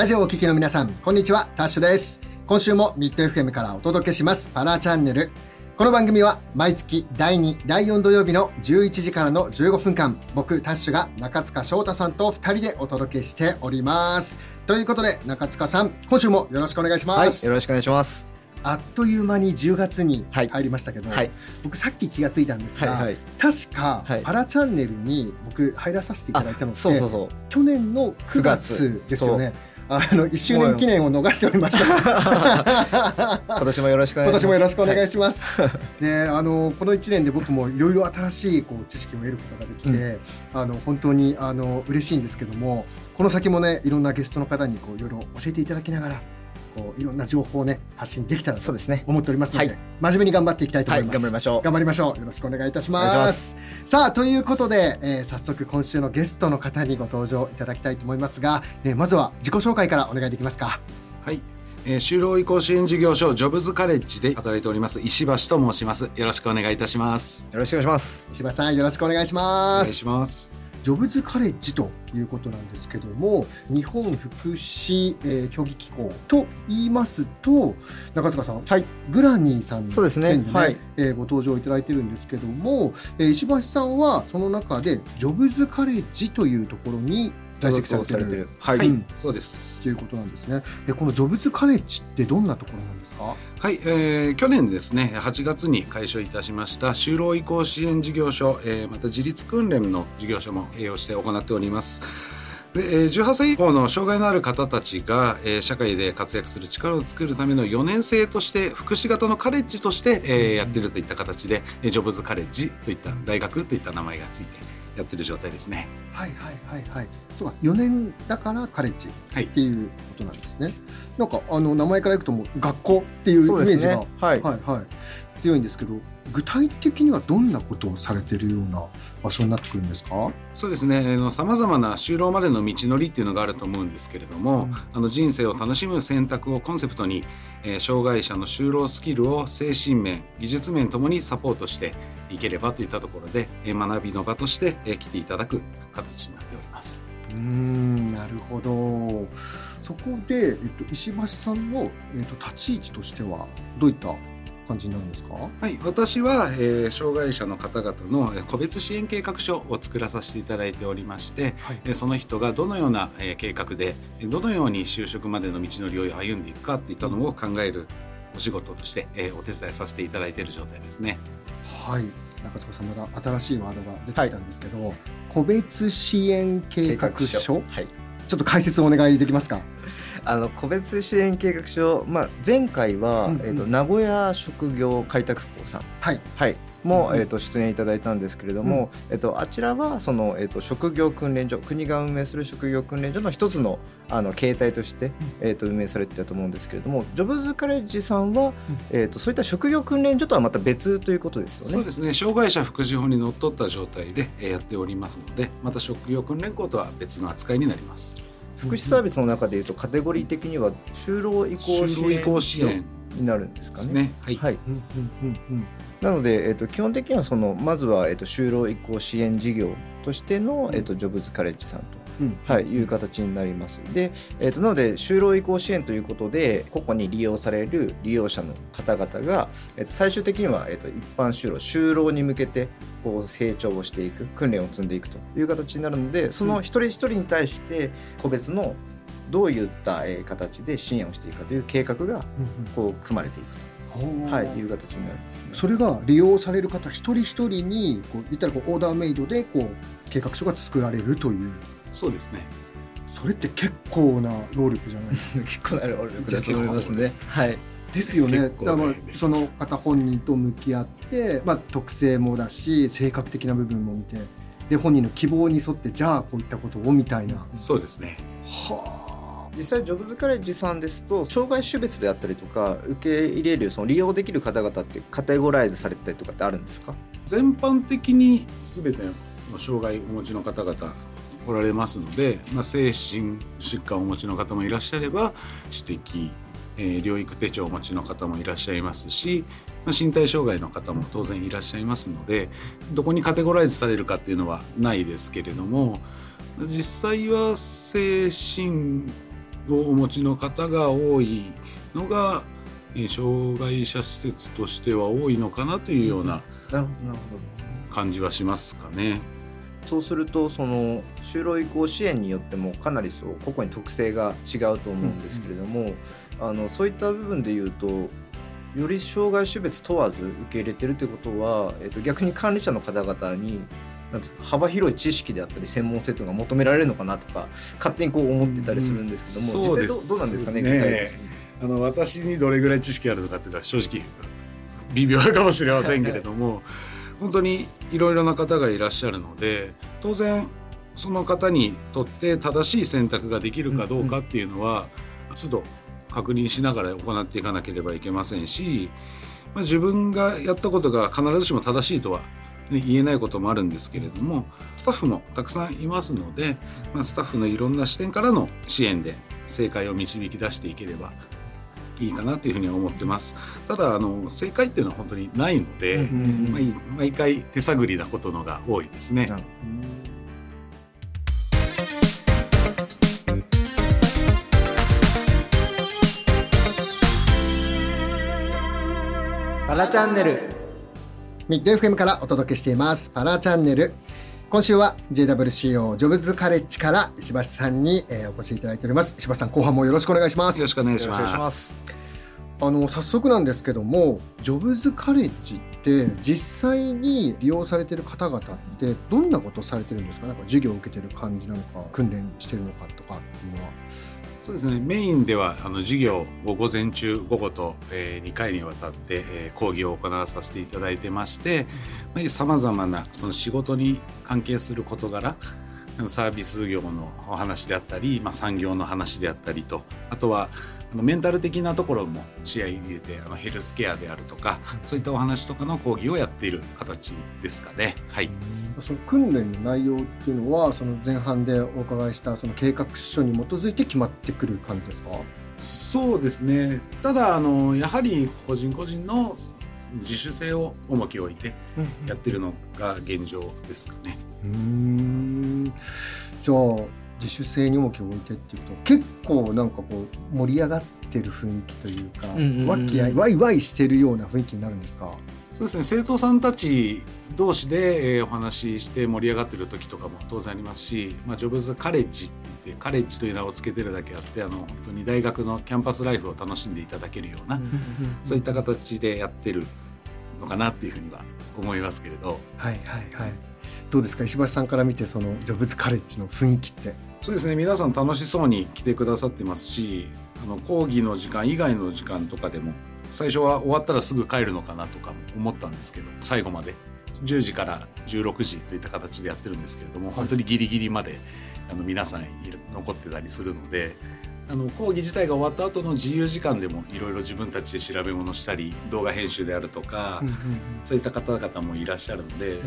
ラジオをお聞きの皆さん、こんにちは、タッシュです。今週もミッド FM からお届けします、パラチャンネル。この番組は毎月第2、第4土曜日の11時からの15分間、僕、タッシュが中塚翔太さんと2人でお届けしております。ということで、中塚さん、今週もよろしくお願いしはい、ます。よろしくお願いします。あっという間に10月にはい入りましたけど、はい、僕さっき気がついたんですが、はい、はい。確か、はいパラチャンネルに僕入らさせていただいたのってそうそうそう。去年の9月ですよね。あの1周年記念を逃しておりました。今年もよろしくお願今いします。年もよろしくお願いしします。ね、あのこの1年で僕もいろいろ新しいこう知識を得ることができて、あの本当にあの嬉しいんですけども、この先もねいろんなゲストの方にこういろいろ教えていただきながら、こういろんな情報をね発信できたらとそうですね。思っておりますので、はい真面目に頑張っていきたいとはい、思います。頑張りましょう。頑張りましょう。よろしくお願いいたします。さあということで、えー早速今週のゲストの方にご登場いただきたいと思いますが、えーまずは自己紹介からお願いできますか。はい、えー、就労移行支援事業所ジョブズカレッジで働いております石橋と申しますよろしくお願いいたしますよろしくお願いします。石橋さんよろしくお願いしおます。願いしますジョブズカレッジということなんですけども日本福祉、えー協議機構と言いますと中塚さん、はい。グラニーさんのそうですね。件ではい。えーご登場いただいてるんですけども、えー石橋さんはその中でジョブズカレッジというところに在籍されてるる。はい、うんそうでとすいうことなんですね。えこのジョブズカレッジってどんなところなんですか？はい、えー、去年ですね8月に開所いたしました就労移行支援事業所、えー、また自立訓練の事業所も営業して行っておりますでえー18歳以降の障害のある方たちが、えー社会で活躍する力を作るための4年生として福祉型のカレッジとして、えーやってるといった形でえージョブズカレッジといった大学といった名前がついてやってる状態ですね。はいはいはいはい。そうか4年だからカレッジはいっていうことなんですね。なんかあの名前からいくともう学校っていうイメージが、ね。はい。はいはい強いんですけど具体的にはどんなことをされてるような場所になってくるんですか？そうですねさまざまな就労までの道のりっていうのがあると思うんですけれども、うんあの人生を楽しむ選択をコンセプトに、えー障害者の就労スキルを精神面技術面ともにサポートしていければといったところで、えー学びの場として、えー来ていただく形になって。うーんなるほど。そこで、えっと、石橋さんの、えっと、立ち位置としてはどういった感じになるんですか？はい、私は、えー障害者の方々のえー個別支援計画書を作らさせていただいておりまして、はいえーその人がどのようなえー計画でえーどのように就職までの道のりを歩んでいくかっていったのを考えるお仕事として、えーお手伝いさせていただいている状態ですね。はい。中塚さんまだ新しいワードが出てきたんですけど、個別支援計画書？はい。ちょっと解説をお願いできますか？あの個別支援計画書、まあ前回は、うんうんえっ、と名古屋職業開拓校さん。はい。はい。も、うんえっ、と出演いただいたんですけれども、えっ、とあちらはそのえっ、と職業訓練所、国が運営する職業訓練所の一つのあの形態として、えっ、と運営されてたと思うんですけれども、ジョブズカレッジさんは、えっ、とそういった職業訓練所とはまた別ということですよね。そうですね。障害者福祉法にのっとった状態でえーやっておりますのでまた職業訓練校とは別の扱いになります。福祉サービスの中でいうとカテゴリー的には就労移行支援になるんですかね。はい、なので、えっと基本的にはそのまずは、えっと就労移行支援事業としての、えっとジョブズカレッジさんと、うん。はい、いう形になります。で、えっとなので就労移行支援ということで個々に利用される利用者の方々が、えっと最終的には、えっと一般就労就労に向けてこう成長をしていく訓練を積んでいくという形になるのでその一人一人に対して個別のどういったえー形で支援をしていくかという計画がこう組まれていくうんと、はい、いう形になります、ね。それが利用される方一人一人にこう言ったらこうオーダーメイドでこう計画書が作られるというそうですね。それって結構な労力じゃない？結構な労力だと思いますねです。はい。ですよねだからその方本人と向き合って、まあ、特性もだし性格的な部分も見てで本人の希望に沿ってじゃあこういったことをみたいなそうですね。は実際ジョブズカレッジさんですと障害種別であったりとか受け入れるその利用できる方々ってカテゴライズされたりとかってあるんですか？全般的に全ての障害をお持ちの方々おられますので、まあ、精神疾患をお持ちの方もいらっしゃれば知的、えー療育手帳をお持ちの方もいらっしゃいますし、まあ、身体障害の方も当然いらっしゃいますのでどこにカテゴライズされるかっていうのはないですけれども実際は精神をお持ちの方が多いのが、えー障害者施設としては多いのかなというような感じはしますかね。そうするとその就労移行支援によってもかなりそう個々に特性が違うと思うんですけれども、あのそういった部分で言うとより障害種別問わず受け入れてるということは、えっと逆に管理者の方々になん幅広い知識であったり専門性というのが求められるのかなとか勝手にこう思ってたりするんですけども、うん実際どうどうなんですかねねあの私にどれぐらい知識あるのかっていうのは正直微妙かもしれませんけれども本当にいろいろな方がいらっしゃるので当然その方にとって正しい選択ができるかどうかっていうのは都度確認しながら行っていかなければいけませんし、まあ、自分がやったことが必ずしも正しいとは、ね、言えないこともあるんですけれどもスタッフもたくさんいますので、まあ、スタッフのいろんな視点からの支援で正解を導き出していければいいかなというふうには思ってます。ただあの正解っていうのは本当にないので、うんうんうん毎毎回手探りなことのが多いですね。パラチャンネルミッド FM からお届けしています。パラチャンネル。今週は JWCO ジョブズカレッジから石橋さんに、えーお越しいただいております。石橋さん後半もよろしくお願いします。よろしくお願いしま。す。あの早速なんですけどもジョブズカレッジって実際に利用されてる方々ってどんなことされてるんですか？なんか授業を受けてる感じなのか訓練してるのかとかっていうのはそうですね。メインではあの授業を午前中午後と、え2回にわたって、えー講義を行わさせていただいてまして、さまざまなその仕事に関係する事柄。サービス業のお話であったり、まあ、産業の話であったりと。あとはあのメンタル的なところも視野に入れてあのヘルスケアであるとかそういったお話とかの講義をやっている形ですかね。はい。その訓練の内容っていうのはその前半でお伺いしたその計画書に基づいて決まってくる感じですか？そうですね。ただあのやはり個人個人の自主性を重きを置いてやってるのが現状ですかね。うーんじゃあ自主性に重きを置いてっていうと結構なんかこう盛り上がってる雰囲気というか、うんうんうん和気あいワイワイしてるような雰囲気になるんですか？そうですね。生徒さんたち同士で、えーお話しして盛り上がってる時とかも当然ありますし、まあ、ジョブズカレッジって言ってカレッジという名を付けてるだけあってあの本当に大学のキャンパスライフを楽しんでいただけるような、そういった形でやってるのかなっていうふうには思いますけれど。はいはいはいどうですか？石橋さんから見てそのジョブズカレッジの雰囲気って。そうですね。皆さん楽しそうに来てくださってますしあの講義の時間以外の時間とかでも最初は終わったらすぐ帰るのかなとかも思ったんですけど最後まで。10時から16時といった形でやってるんですけれども、い。本当にギリギリまであの皆さん残ってたりするので。あの講義自体が終わった後の自由時間でもいろいろ自分たちで調べ物したり動画編集であるとか、そういった方々もいらっしゃるので、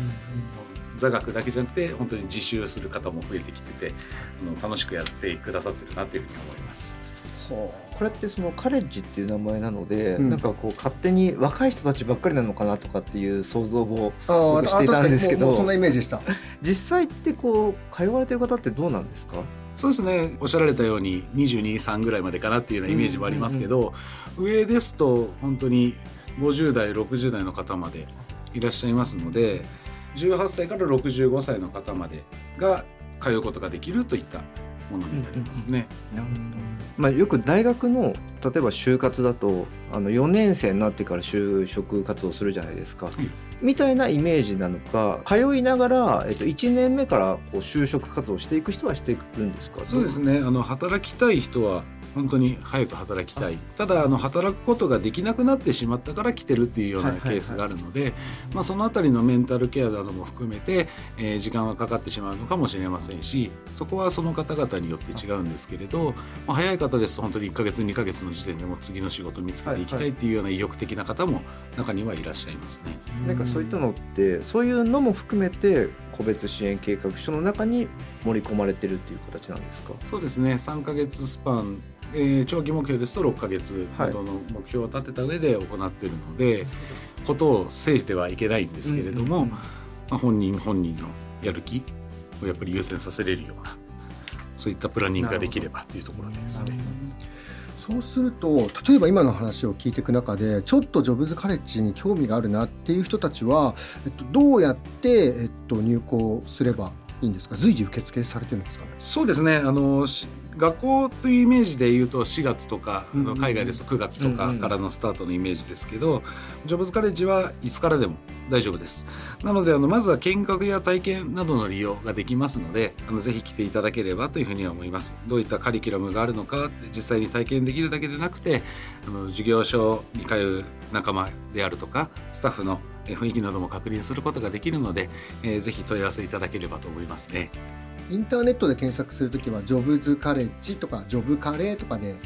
座学だけじゃなくて本当に自習する方も増えてきててあの楽しくやってくださってるなというふうに思います。これってそのカレッジっていう名前なので、うん。なんかこう勝手に若い人たちばっかりなのかなとかっていう想像をしていたんですけど。そんなイメージでした。実際ってこう通われてる方ってどうなんですか？そうですね。おっしゃられたように223ぐらいまでかなっていうようなイメージもありますけど、上ですと本当に50代60代の方までいらっしゃいますので18歳から65歳の方までが通うことができるといったものになりますね。まあ、よく大学の例えば就活だとあの4年生になってから就職活動するじゃないですか、い。みたいなイメージなのか通いながら、えっと、1年目からこう就職活動していく人はしていくんですか？そうですね。あの働きたい人は本当に早く働きたいただあの働くことができなくなってしまったから来てるっていうようなケースがあるので、まあ、そのあたりのメンタルケアなども含めて、えー時間はかかってしまうのかもしれませんしそこはその方々によって違うんですけれど、まあ、早い方ですと本当に1ヶ月2ヶ月の時点でもう次の仕事を見つけていきたいっていうような意欲的な方も中にはいらっしゃいますね。なんかそういったのってそういうのも含めて個別支援計画書の中に盛り込まれてるっていう形なんですか？そうですね。3ヶ月スパン、えー長期目標ですと6ヶ月などの目標を立てた上で行っているので、ことを制してはいけないんですけれども、うんうんまあ、本人本人のやる気をやっぱり優先させれるようなそういったプランニングができればというところですね。そうすると例えば今の話を聞いていく中でちょっとジョブズカレッジに興味があるなっていう人たちは、えっと、どうやって、えっと、入校すればいいんですか？随時受付されてるんですかね？そうですね。あの学校というイメージで言うと4月とか、うんうん、海外ですと9月とかからのスタートのイメージですけど、うんうん、ジョブズカレッジはいつからでも大丈夫です。なのであのまずは見学や体験などの利用ができますのであのぜひ来ていただければというふうには思います。どういったカリキュラムがあるのか実際に体験できるだけでなくてあの授業所に通う仲間であるとかスタッフの雰囲気なども確認することができるので、えー、ぜひ問い合わせいただければと思いますね。インターネットで検索するときは、ジョブズカレッジとか、ジョブカレーとかで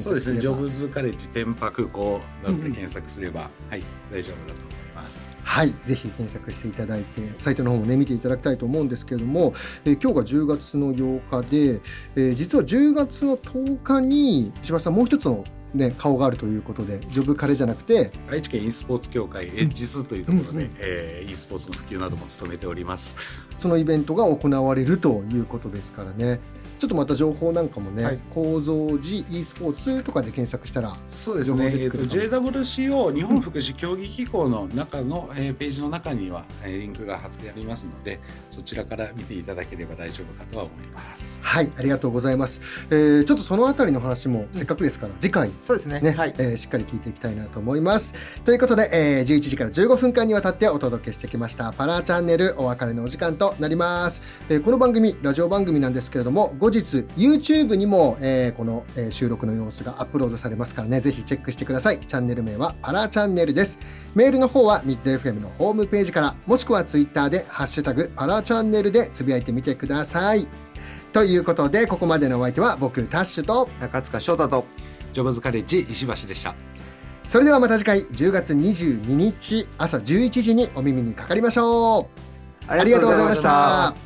そうですね、ジョブズカレッジ天白校などで検索すれば、うん、はい、大丈夫だと思います。はい、ぜひ検索していただいて、サイトの方もね、見ていただきたいと思うんですけれども、えー、今日が10月の8日で、えー、実は10月の10日に、石橋さん、もう一つのね、顔があるということでジョブカレじゃなくて愛知県 e スポーツ協会エッジスというところで、うんうん、えー、e スポーツの普及なども務めております。そのイベントが行われるということですからねちょっとまた情報なんかもね、はい、構造寺 e スポーツとかで検索したらそうですね、えーと、JWCO 日本福祉協議機構の中の、えー、ページの中には、えー、リンクが貼ってありますのでそちらから見ていただければ大丈夫かとは思います。はいありがとうございます、えー、ちょっとそのあたりの話もせっかくですから、うん、次回そうですね。ね、はい、えー、しっかり聞いていきたいなと思います。ということで、えー、11時から15分間にわたってお届けしてきましたパラチャンネルお別れのお時間となります、えー、この番組ラジオ番組なんですけれども後日 YouTube にも、えー、この、えー、収録の様子がアップロードされますからね、ぜひチェックしてください。チャンネル名はパラチャンネルです。メールの方はミッド FM のホームページから、もしくは Twitter でハッシュタグパラチャンネルでつぶやいてみてください。ということで、ここまでのお相手は僕、タッシュと中塚翔太とジョブズカレッジ石橋でした。それではまた次回10月22日朝11時にお耳にかかりましょう。ありがとうございました。